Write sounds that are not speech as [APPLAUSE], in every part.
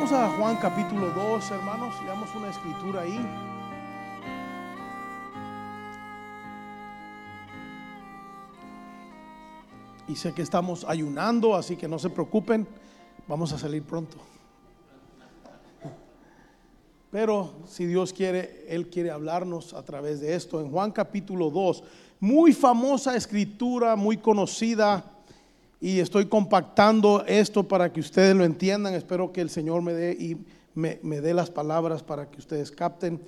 Vamos a Juan capítulo 2, hermanos, leamos una escritura ahí. Y sé que estamos ayunando, así que no se preocupen, vamos a salir pronto. Pero si Dios quiere, Él quiere hablarnos a través de esto. En Juan capítulo 2, muy famosa escritura, muy conocida, y estoy compactando esto para que ustedes lo entiendan. Espero que el Señor me dé y me, dé las palabras para que ustedes capten.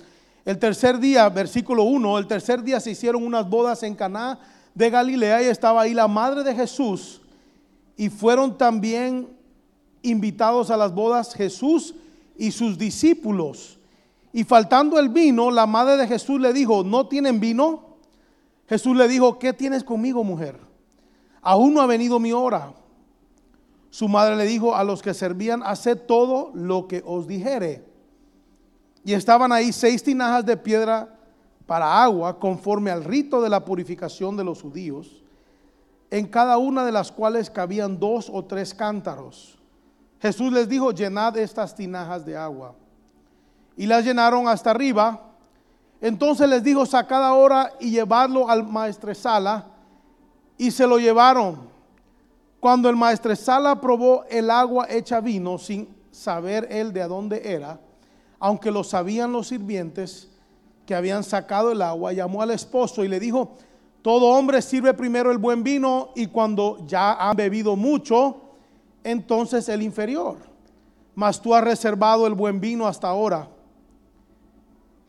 El tercer día, versículo 1, el tercer día se hicieron unas bodas en Caná de Galilea y estaba ahí la madre de Jesús y fueron también invitados a las bodas Jesús y sus discípulos. Y faltando el vino, la madre de Jesús le dijo, ¿no tienen vino? Jesús le dijo, ¿qué tienes conmigo, mujer? Aún no ha venido mi hora. Su madre le dijo a los que servían, haced todo lo que os dijere. Y estaban ahí seis tinajas de piedra para agua, conforme al rito de la purificación de los judíos, en cada una de las cuales cabían dos o tres cántaros. Jesús les dijo, llenad estas tinajas de agua. Y las llenaron hasta arriba. Entonces les dijo, sacad ahora y llevadlo al maestresala y se lo llevaron. Cuando el maestresala probó el agua hecha vino sin saber él de dónde era, aunque lo sabían los sirvientes que habían sacado el agua, llamó al esposo y le dijo, todo hombre sirve primero el buen vino y cuando ya han bebido mucho, entonces el inferior. Mas tú has reservado el buen vino hasta ahora.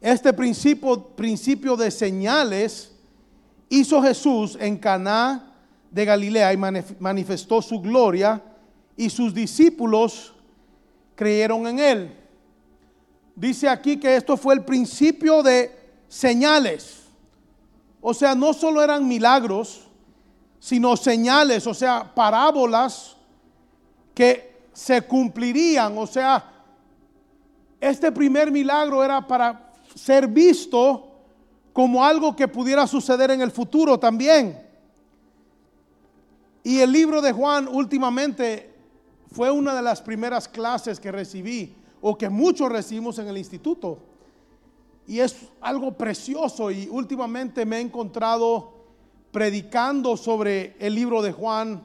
Este principio, principio de señales hizo Jesús en Caná de Galilea y manifestó su gloria y sus discípulos creyeron en él. Dice aquí que esto fue el principio de señales. O sea, no solo eran milagros, sino señales, o sea, parábolas que se cumplirían. O sea, este primer milagro era para ser visto como algo que pudiera suceder en el futuro también. Y el libro de Juan últimamente fue una de las primeras clases que recibí o que muchos recibimos en el instituto. Y es algo precioso y últimamente me he encontrado predicando sobre el libro de Juan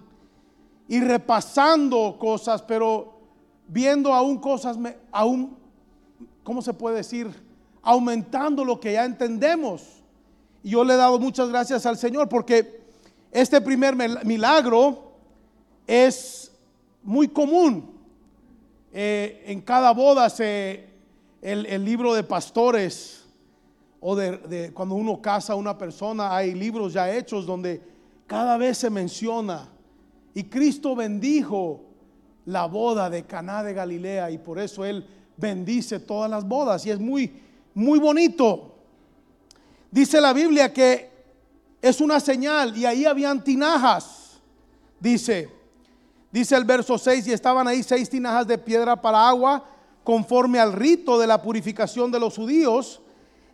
y repasando cosas, pero viendo aún cosas, aún, ¿cómo se puede decir? Aumentando lo que ya entendemos. Y yo le he dado muchas gracias al Señor porque este primer milagro es muy común. Eh, en cada boda se, el, libro de pastores o de, cuando uno casa a una persona, hay libros ya hechos donde cada vez se menciona y Cristo bendijo la boda de Caná de Galilea y por eso él bendice todas las bodas y es muy muy bonito. Dice la Biblia que es una señal y ahí habían tinajas. Dice, dice el verso 6, y estaban ahí seis tinajas de piedra para agua conforme al rito de la purificación de los judíos,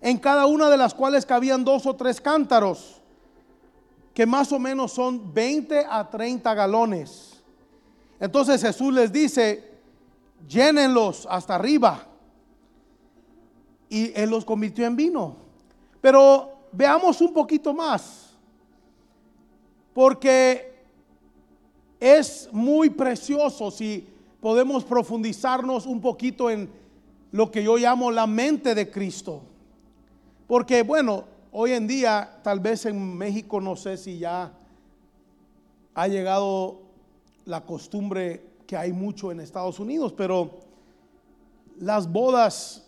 en cada una de las cuales cabían dos o tres cántaros, que más o menos son 20 a 30 galones. Entonces Jesús les dice, llénenlos hasta arriba y Él los convirtió en vino. Pero veamos un poquito más, porque es muy precioso si podemos profundizarnos un poquito en lo que yo llamo la mente de Cristo. Porque bueno, hoy en día, tal vez en México, no sé si ya ha llegado la costumbre que hay mucho en Estados Unidos, pero las bodas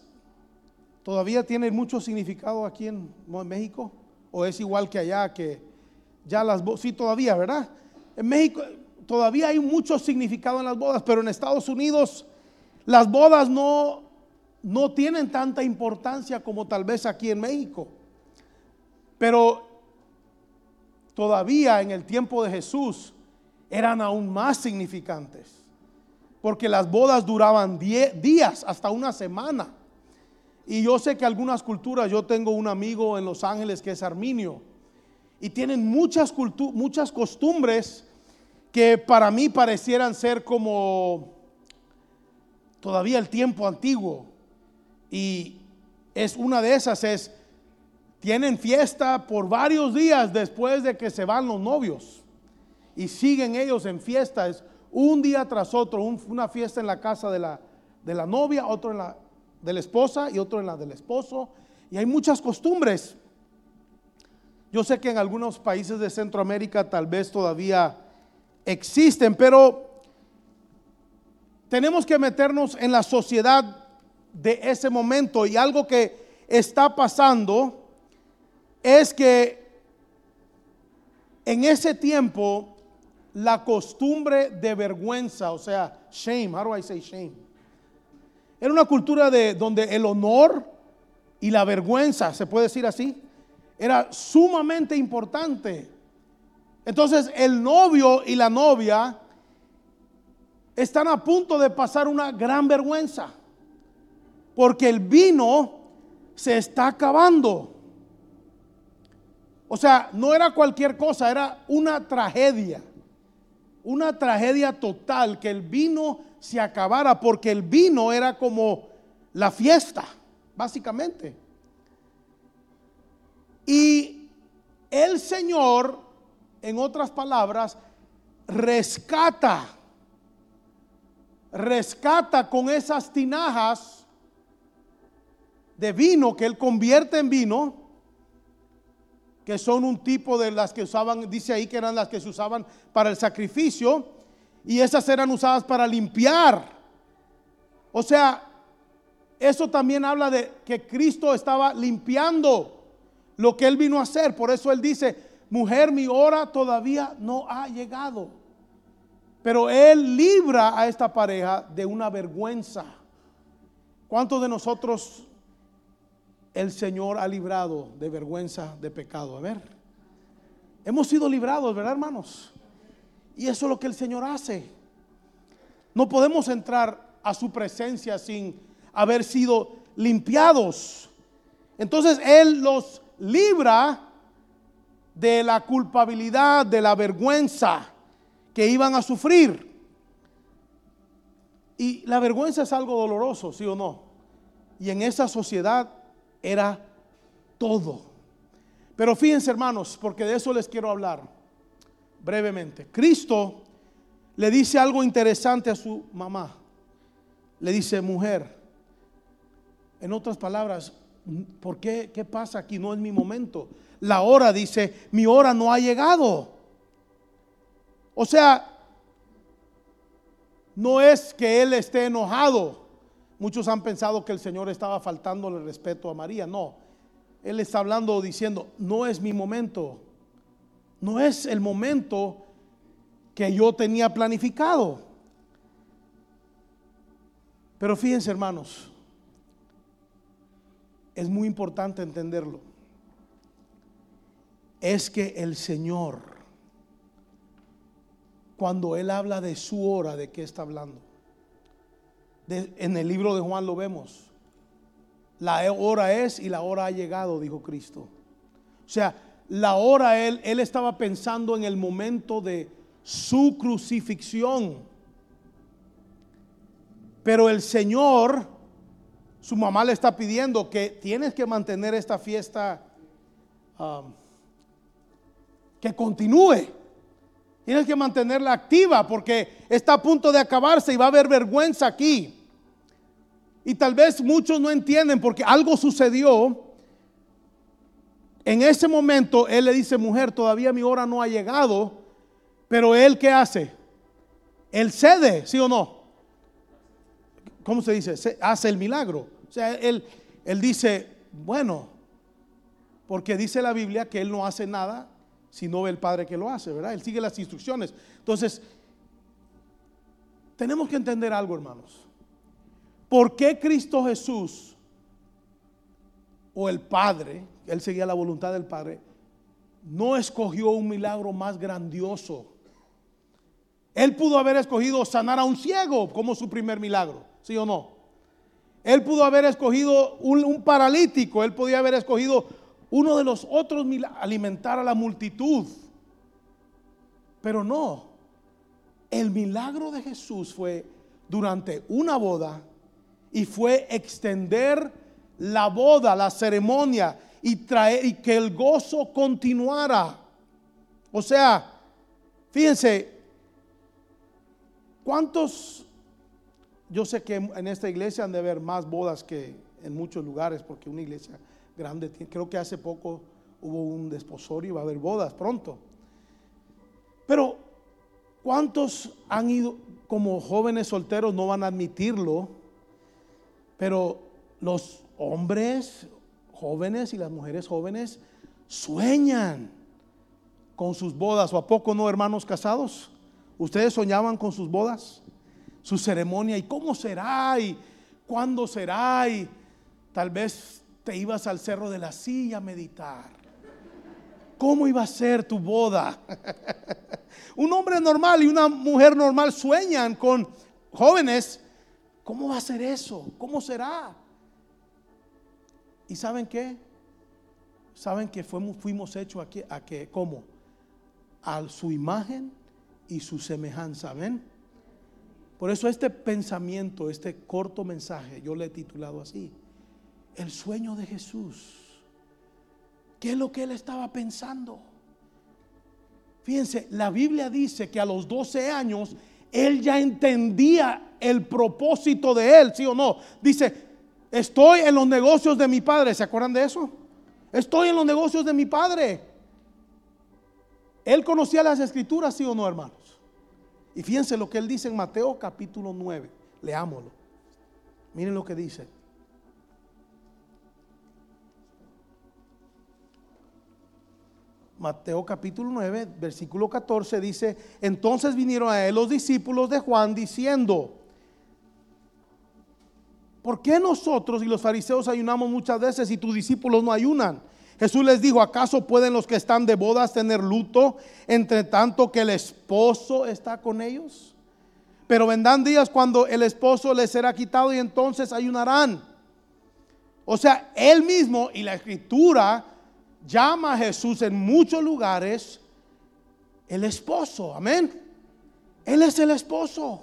todavía tiene mucho significado aquí en, México? ¿O es igual que allá que ya las bodas? Sí, todavía, ¿verdad? En México todavía hay mucho significado en las bodas, pero en Estados Unidos las bodas no, no tienen tanta importancia como tal vez aquí en México. Pero todavía en el tiempo de Jesús eran aún más significantes. Porque las bodas duraban días, hasta una semana. Y yo sé que algunas culturas, yo tengo un amigo en Los Ángeles que es arminio, y tienen muchas, muchas costumbres que para mí parecieran ser como todavía el tiempo antiguo. Y es una de esas, es, tienen fiesta por varios días después de que se van los novios. Y siguen ellos en fiestas un día tras otro, una fiesta en la casa de la, de la novia, otro en la de la esposa y otro en la del esposo. Y hay muchas costumbres. Yo sé que en algunos países de Centroamérica tal vez todavía existen, pero tenemos que meternos en la sociedad de ese momento y algo que está pasando es que en ese tiempo la costumbre de vergüenza, o sea, shame, how do I say shame? Era una cultura de donde el honor y la vergüenza, se puede decir así, era sumamente importante. Entonces, el novio y la novia están a punto de pasar una gran vergüenza, porque el vino se está acabando. O sea, no era cualquier cosa, era una tragedia, una tragedia total que el vino se acabara, porque el vino era como la fiesta, básicamente. Y el Señor, en otras palabras, rescata rescata con esas tinajas de vino que él convierte en vino, que son un tipo de las que usaban, dice ahí que eran las que se usaban para el sacrificio, y esas eran usadas para limpiar. O sea, eso también habla de que Cristo estaba limpiando lo que él vino a hacer. Por eso él dice, mujer, mi hora todavía no ha llegado. Pero Él libra a esta pareja de una vergüenza. ¿Cuántos de nosotros el Señor ha librado de vergüenza de pecado? A ver. Hemos sido librados, ¿verdad, hermanos? Y eso es lo que el Señor hace. No podemos entrar a su presencia sin haber sido limpiados. Entonces Él los libra de la culpabilidad, de la vergüenza que iban a sufrir. Y la vergüenza es algo doloroso, sí o no. Y en esa sociedad era todo. Pero fíjense hermanos, porque de eso les quiero hablar brevemente. Cristo le dice algo interesante a su mamá. Le dice, mujer, en otras palabras, ¿por qué? ¿Qué pasa aquí? No es mi momento. La hora dice, mi hora no ha llegado. O sea, no es que él esté enojado. Muchos han pensado que el Señor estaba faltándole respeto a María. No, él está hablando diciendo, no es mi momento. No es el momento que yo tenía planificado. Pero fíjense hermanos, es muy importante entenderlo. Es que el Señor cuando él habla de su hora, ¿de qué está hablando? En el libro de Juan lo vemos. La hora es y la hora ha llegado, dijo Cristo. O sea, la hora él, él estaba pensando en el momento de su crucifixión. Pero el Señor, su mamá le está pidiendo que tienes que mantener esta fiesta um, que continúe. Tienes que mantenerla activa porque está a punto de acabarse y va a haber vergüenza aquí. Y tal vez muchos no entienden porque algo sucedió. En ese momento él le dice, mujer, todavía mi hora no ha llegado, pero él qué hace? Él cede, ¿sí o no? ¿Cómo se dice? hace el milagro. O sea, él, él dice, bueno, porque dice la Biblia que él no hace nada si no ve el Padre que lo hace, ¿verdad? Él sigue las instrucciones. Entonces, tenemos que entender algo, hermanos. ¿Por qué Cristo Jesús o el Padre, él seguía la voluntad del Padre, no escogió un milagro más grandioso? Él pudo haber escogido sanar a un ciego como su primer milagro, ¿sí o no? Él pudo haber escogido un, paralítico, él podía haber escogido uno de los otros alimentar a la multitud. Pero no, el milagro de Jesús fue durante una boda y fue extender la boda, la ceremonia y traer y que el gozo continuara. O sea, fíjense, ¿cuántos yo sé que en esta iglesia han de haber más bodas que en muchos lugares porque una iglesia grande creo que hace poco hubo un desposorio y va a haber bodas pronto. Pero ¿cuántos han ido como jóvenes solteros no van a admitirlo? Pero los hombres jóvenes y las mujeres jóvenes sueñan con sus bodas. ¿O a poco no, hermanos casados? ¿Ustedes soñaban con sus bodas? Su ceremonia y cómo será y cuándo será y tal vez te ibas al cerro de la silla a meditar. ¿Cómo iba a ser tu boda? [LAUGHS] Un hombre normal y una mujer normal sueñan con jóvenes. ¿Cómo va a ser eso? ¿Cómo será? ¿Y saben qué? ¿Saben que fuimos, hechos aquí, a que, ¿cómo? A su imagen y su semejanza, ¿ven? Por eso este pensamiento, este corto mensaje, yo le he titulado así, el sueño de Jesús. ¿Qué es lo que él estaba pensando? Fíjense, la Biblia dice que a los 12 años él ya entendía el propósito de él, ¿sí o no? Dice, Estoy en los negocios de mi padre. ¿Se acuerdan de eso? Estoy en los negocios de mi padre. Él conocía las escrituras, sí o no, hermanos. Y fíjense lo que él dice en Mateo capítulo 9. Leámoslo. Miren lo que dice. Mateo capítulo 9, versículo 14 dice, entonces vinieron a él los discípulos de Juan diciendo, ¿por qué nosotros y los fariseos ayunamos muchas veces y tus discípulos no ayunan? Jesús les dijo, ¿acaso pueden los que están de bodas tener luto entre tanto que el esposo está con ellos? Pero vendrán días cuando el esposo les será quitado y entonces ayunarán. O sea, él mismo y la escritura llama a Jesús en muchos lugares el esposo. Amén. Él es el esposo.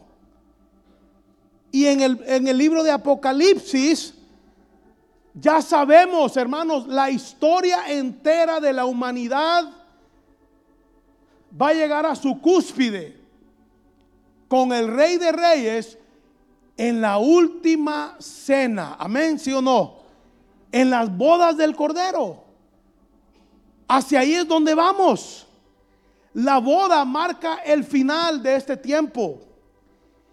Y en el, en el libro de Apocalipsis, ya sabemos, hermanos, la historia entera de la humanidad va a llegar a su cúspide con el rey de reyes en la última cena. Amén, sí o no. En las bodas del Cordero. Hacia ahí es donde vamos. La boda marca el final de este tiempo.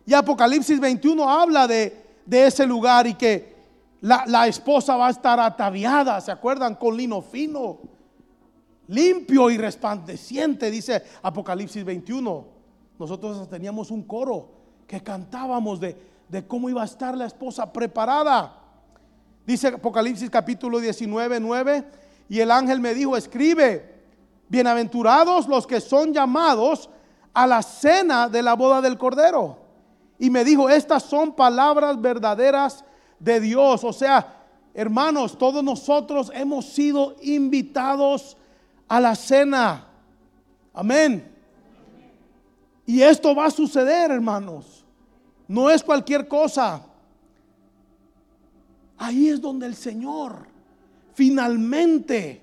Y Apocalipsis 21 habla de, ese lugar y que la, la, esposa va a estar ataviada, ¿se acuerdan? Con lino fino, limpio y resplandeciente, dice Apocalipsis 21. Nosotros teníamos un coro que cantábamos de, de cómo iba a estar la esposa preparada. Dice Apocalipsis capítulo 19, 9, y el ángel me dijo, escribe, bienaventurados los que son llamados a la cena de la boda del Cordero y me dijo, estas son palabras verdaderas de Dios. O sea, hermanos, todos nosotros hemos sido invitados a la cena. Amén. Y esto va a suceder, hermanos. No es cualquier cosa. Ahí es donde el Señor finalmente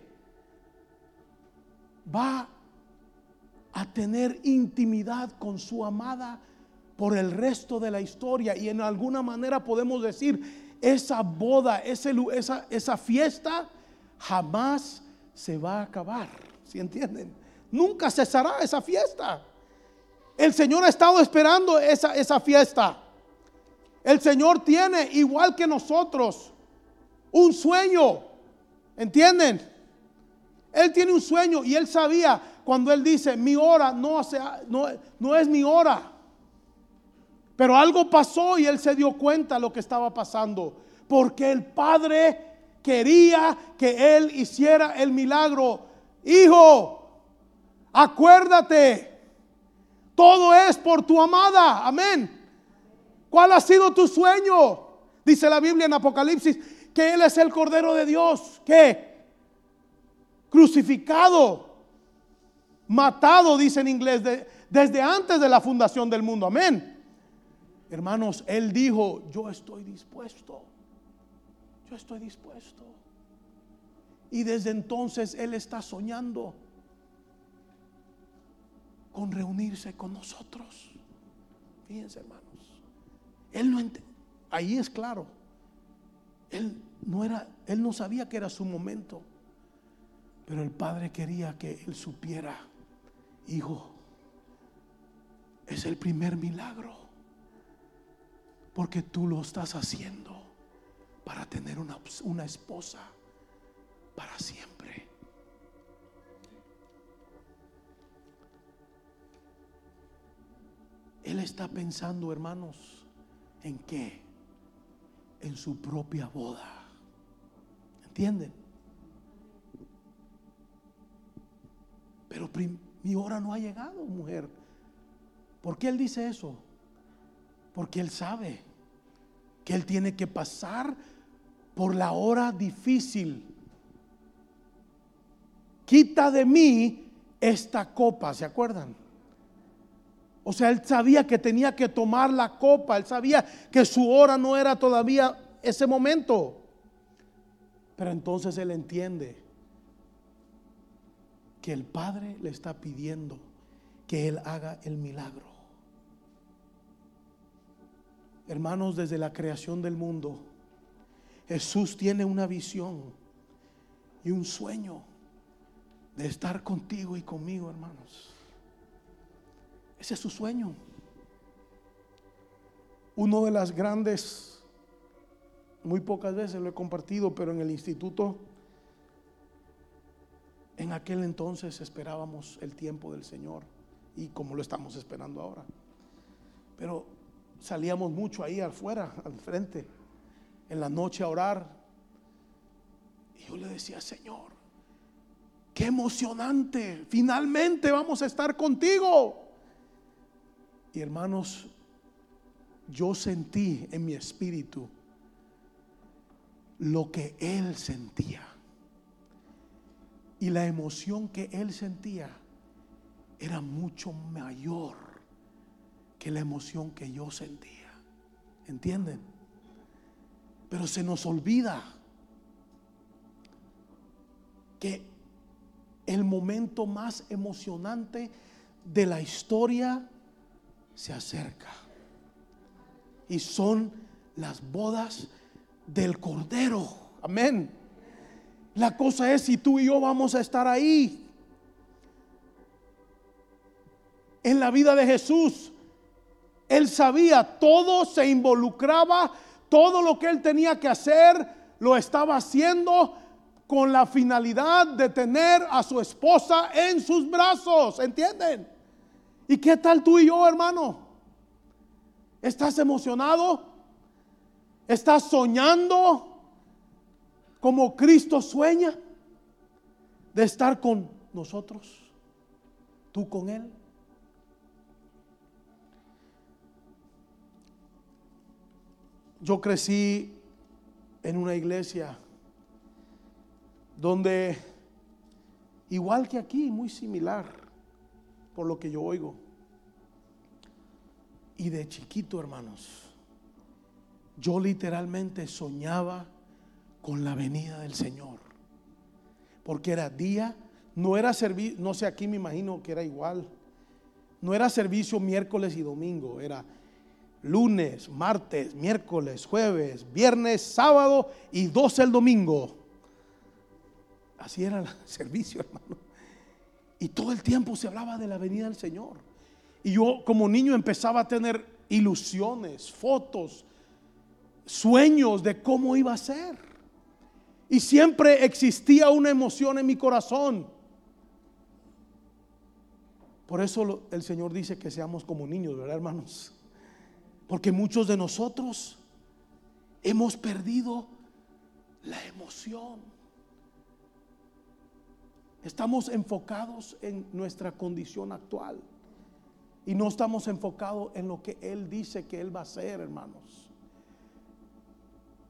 va a tener intimidad con su amada por el resto de la historia y en alguna manera podemos decir, esa boda, esa, esa fiesta jamás se va a acabar. ¿Sí entienden? Nunca cesará esa fiesta. El Señor ha estado esperando esa, esa fiesta. El Señor tiene, igual que nosotros, un sueño. ¿Entienden? Él tiene un sueño y él sabía cuando él dice, mi hora no, no, no es mi hora. Pero algo pasó y él se dio cuenta de lo que estaba pasando. Porque el Padre quería que él hiciera el milagro. Hijo, acuérdate, todo es por tu amada. Amén. ¿Cuál ha sido tu sueño? Dice la Biblia en Apocalipsis que Él es el Cordero de Dios. ¿Qué? Crucificado, matado, dice en inglés, desde antes de la fundación del mundo. Amén. Hermanos, él dijo, yo estoy dispuesto. Yo estoy dispuesto. Y desde entonces él está soñando con reunirse con nosotros. Fíjense, hermanos. Él no ahí es claro. Él no era él no sabía que era su momento. Pero el padre quería que él supiera, hijo, es el primer milagro. Porque tú lo estás haciendo para tener una, una esposa para siempre. Él está pensando, hermanos, ¿en qué? En su propia boda. ¿Entienden? Pero mi hora no ha llegado, mujer. ¿Por qué él dice eso? Porque él sabe que él tiene que pasar por la hora difícil. Quita de mí esta copa, ¿se acuerdan? O sea, él sabía que tenía que tomar la copa, él sabía que su hora no era todavía ese momento. Pero entonces él entiende que el Padre le está pidiendo que él haga el milagro. Hermanos, desde la creación del mundo, Jesús tiene una visión y un sueño de estar contigo y conmigo, hermanos. Ese es su sueño. Uno de las grandes, muy pocas veces lo he compartido, pero en el instituto, en aquel entonces esperábamos el tiempo del Señor y como lo estamos esperando ahora. Pero salíamos mucho ahí afuera, al frente, en la noche a orar. Y yo le decía, Señor, qué emocionante, finalmente vamos a estar contigo. Y hermanos, yo sentí en mi espíritu lo que él sentía. Y la emoción que él sentía era mucho mayor que la emoción que yo sentía. ¿Entienden? Pero se nos olvida que el momento más emocionante de la historia se acerca. Y son las bodas del Cordero. Amén. La cosa es si tú y yo vamos a estar ahí. En la vida de Jesús, Él sabía, todo se involucraba, todo lo que Él tenía que hacer, lo estaba haciendo con la finalidad de tener a su esposa en sus brazos. ¿Entienden? ¿Y qué tal tú y yo, hermano? ¿Estás emocionado? ¿Estás soñando como Cristo sueña de estar con nosotros? ¿Tú con Él? Yo crecí en una iglesia donde, igual que aquí, muy similar, por lo que yo oigo. Y de chiquito, hermanos, yo literalmente soñaba con la venida del Señor. Porque era día, no era servicio, no sé, aquí me imagino que era igual. No era servicio miércoles y domingo, era lunes, martes, miércoles, jueves, viernes, sábado y 12 el domingo. Así era el [LAUGHS] servicio, hermano. Y todo el tiempo se hablaba de la venida del Señor. Y yo como niño empezaba a tener ilusiones, fotos, sueños de cómo iba a ser. Y siempre existía una emoción en mi corazón. Por eso el Señor dice que seamos como niños, ¿verdad, hermanos? Porque muchos de nosotros hemos perdido la emoción. Estamos enfocados en nuestra condición actual y no estamos enfocados en lo que Él dice que Él va a hacer, hermanos.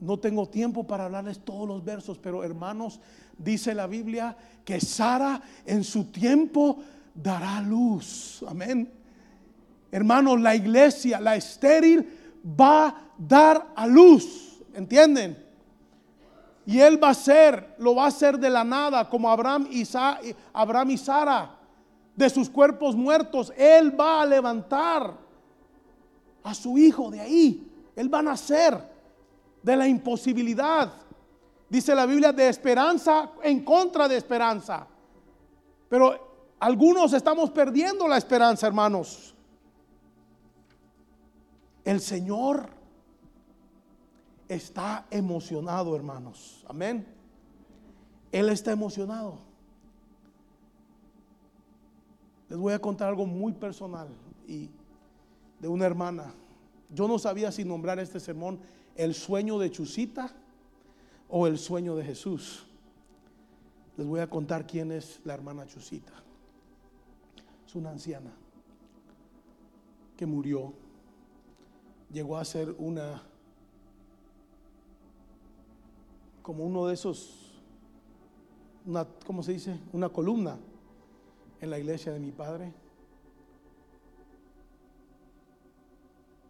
No tengo tiempo para hablarles todos los versos, pero hermanos, dice la Biblia que Sara en su tiempo dará luz. Amén. Hermanos, la iglesia, la estéril, va a dar a luz. ¿Entienden? Y él va a ser, lo va a hacer de la nada, como Abraham y, Abraham y Sara, de sus cuerpos muertos. Él va a levantar a su hijo de ahí. Él va a nacer de la imposibilidad. Dice la Biblia de esperanza en contra de esperanza. Pero algunos estamos perdiendo la esperanza, hermanos. El Señor está emocionado, hermanos. Amén. Él está emocionado. Les voy a contar algo muy personal y de una hermana. Yo no sabía si nombrar este sermón el sueño de Chusita o el sueño de Jesús. Les voy a contar quién es la hermana Chusita. Es una anciana que murió. Llegó a ser una, como uno de esos, ¿cómo se dice? Una columna en la iglesia de mi padre.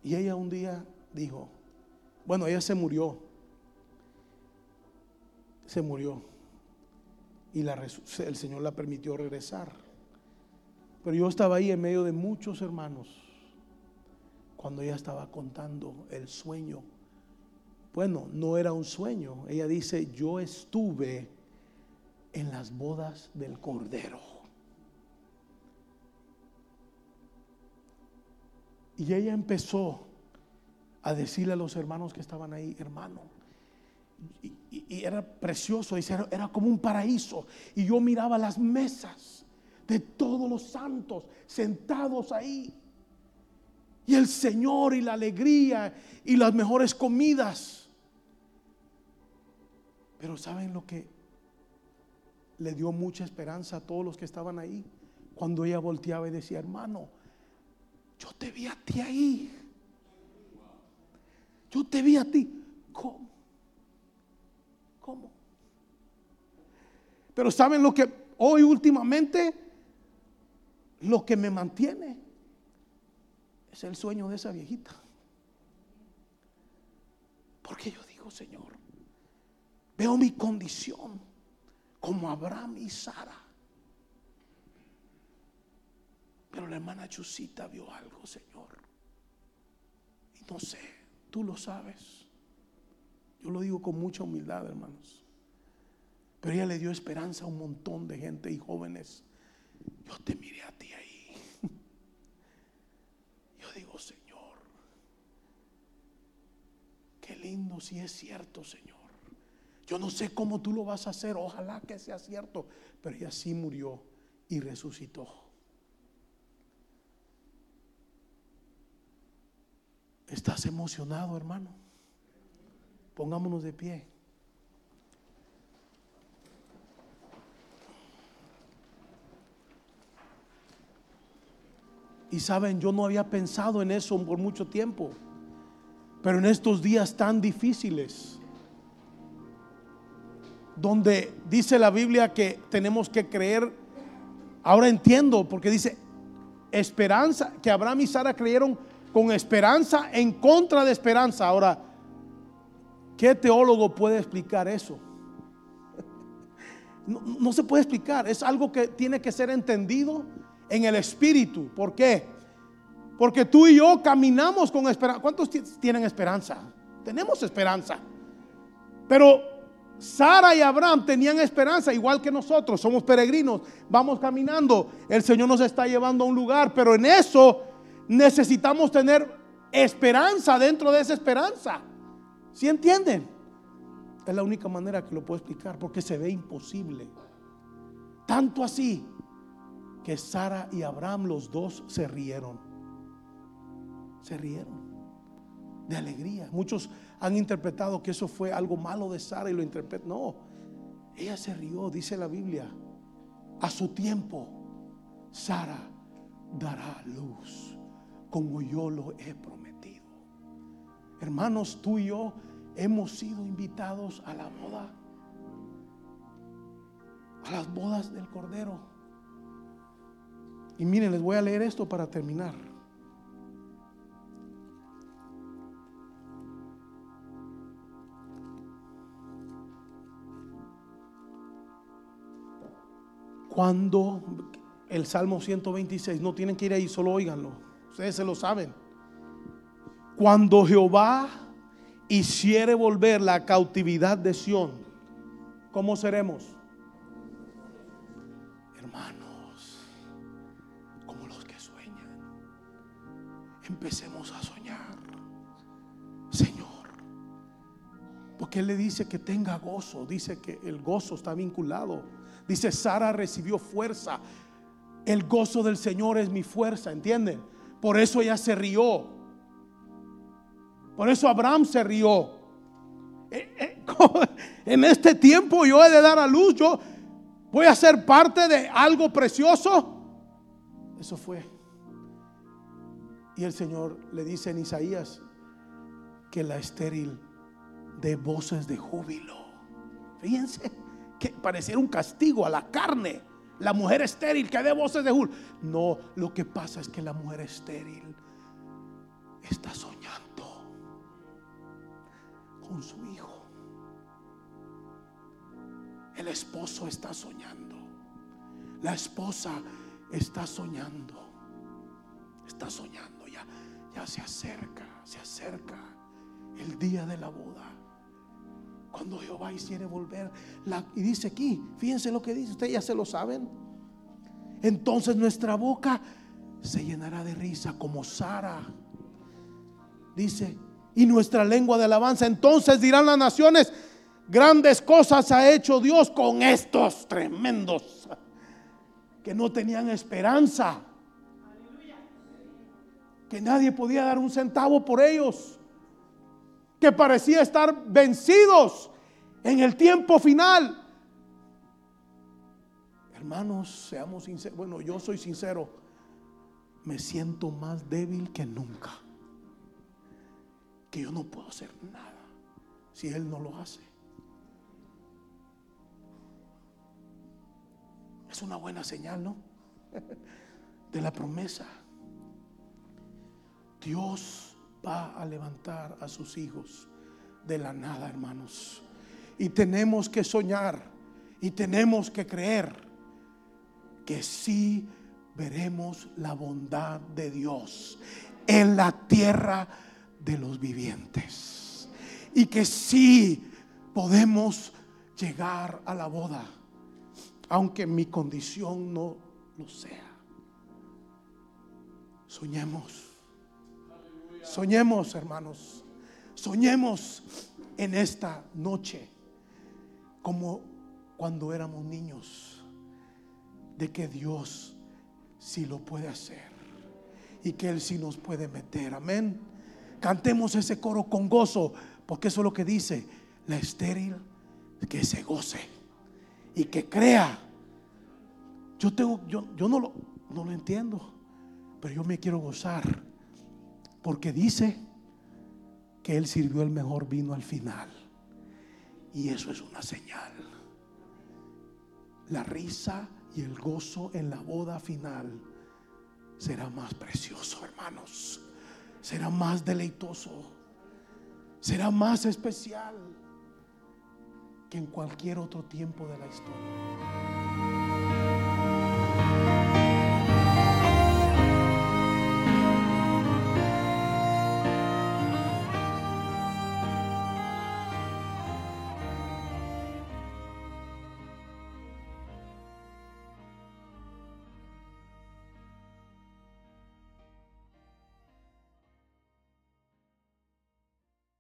Y ella un día dijo, bueno, ella se murió, se murió y el Señor la permitió regresar. Pero yo estaba ahí en medio de muchos hermanos cuando ella estaba contando el sueño. Bueno, no era un sueño. Ella dice, yo estuve en las bodas del Cordero. Y ella empezó a decirle a los hermanos que estaban ahí, hermano, y, era precioso, era, como un paraíso. Y yo miraba las mesas de todos los santos sentados ahí. Y el Señor y la alegría y las mejores comidas. Pero ¿saben lo que le dio mucha esperanza a todos los que estaban ahí? Cuando ella volteaba y decía, hermano, yo te vi a ti ahí. Yo te vi a ti. ¿Cómo? ¿Cómo? Pero ¿saben lo que hoy últimamente lo que me mantiene es el sueño de esa viejita. Porque yo digo, Señor, veo mi condición como Abraham y Sara. Pero la hermana Chusita vio algo, Señor. Y no sé, tú lo sabes. Yo lo digo con mucha humildad, hermanos. Pero ella le dio esperanza a un montón de gente y jóvenes yo te miré a ti ahí. [LAUGHS] Yo digo, Señor, qué lindo si es cierto, Señor. Yo no sé cómo tú lo vas a hacer, ojalá que sea cierto, pero ella sí murió y resucitó. ¿Estás emocionado, hermano? Pongámonos de pie. Y saben, yo no había pensado en eso por mucho tiempo. Pero en estos días tan difíciles, donde dice la Biblia que tenemos que creer, ahora entiendo, porque dice esperanza, que Abraham y Sara creyeron con esperanza en contra de esperanza. Ahora, ¿qué teólogo puede explicar eso? [LAUGHS] No, no se puede explicar, es algo que tiene que ser entendido en el espíritu. ¿Por qué? Porque tú y yo caminamos con esperanza. ¿Cuántos tienen esperanza? Tenemos esperanza. Pero Sara y Abraham tenían esperanza, igual que nosotros. Somos peregrinos, vamos caminando. El Señor nos está llevando a un lugar, pero en eso necesitamos tener esperanza dentro de esa esperanza. ¿Sí entienden? Es la única manera que lo puedo explicar, porque se ve imposible. Tanto así que Sara y Abraham los dos se rieron. Se rieron de alegría. Muchos han interpretado que eso fue algo malo de Sara y lo interpretan. No, ella se rió, dice la Biblia. A su tiempo, Sara dará luz como yo lo he prometido. Hermanos, tú y yo hemos sido invitados a la boda, a las bodas del Cordero. Y miren, les voy a leer esto para terminar. Cuando el Salmo 126, no tienen que ir ahí, solo óiganlo. Ustedes se lo saben. Cuando Jehová hiciere volver la cautividad de Sión, ¿cómo seremos? Hermanos, como los que sueñan. Empecemos a soñar, Señor. Porque Él le dice que tenga gozo, dice que el gozo está vinculado. Dice, Sara recibió fuerza. El gozo del Señor es mi fuerza, ¿entienden? Por eso ella se rió. Por eso Abraham se rió. Eh, eh, [LAUGHS] en este tiempo yo he de dar a luz, yo voy a ser parte de algo precioso. Eso fue. Y el Señor le dice en Isaías que la estéril de voces de júbilo. Fíjense que pareciera un castigo a la carne. La mujer estéril que dé voces de júbilo. No, lo que pasa es que la mujer estéril está soñando con su hijo. El esposo está soñando. La esposa está soñando. Está soñando. Ya, ya se acerca, se acerca el día de la boda. Cuando Jehová hiciere volver. Y dice aquí, fíjense lo que dice, ustedes ya se lo saben. Entonces nuestra boca se llenará de risa como Sara. Dice, y nuestra lengua de alabanza. Entonces dirán las naciones, grandes cosas ha hecho Dios con estos tremendos que no tenían esperanza, que nadie podía dar un centavo por ellos, que parecía estar vencidos en el tiempo final. Hermanos, seamos sinceros. Bueno, yo soy sincero. Me siento más débil que nunca que yo no puedo hacer nada si Él no lo hace. Es una buena señal, ¿no? [LAUGHS] De la promesa. Dios va a levantar a sus hijos de la nada, hermanos. Y tenemos que soñar y tenemos que creer que sí veremos la bondad de Dios en la tierra de los vivientes. Y que sí podemos llegar a la boda, aunque mi condición no lo sea. Soñemos. Soñemos, hermanos. Soñemos en esta noche como cuando éramos niños, de que Dios sí lo puede hacer y que Él sí nos puede meter. Amén. Cantemos ese coro con gozo, porque eso es lo que dice la estéril, que se goce y que crea. Yo tengo, yo, yo no lo, no lo entiendo, pero yo me quiero gozar, porque dice que él sirvió el mejor vino al final. Y eso es una señal. La risa y el gozo en la boda final será más precioso, hermanos será más deleitoso, será más especial que en cualquier otro tiempo de la historia.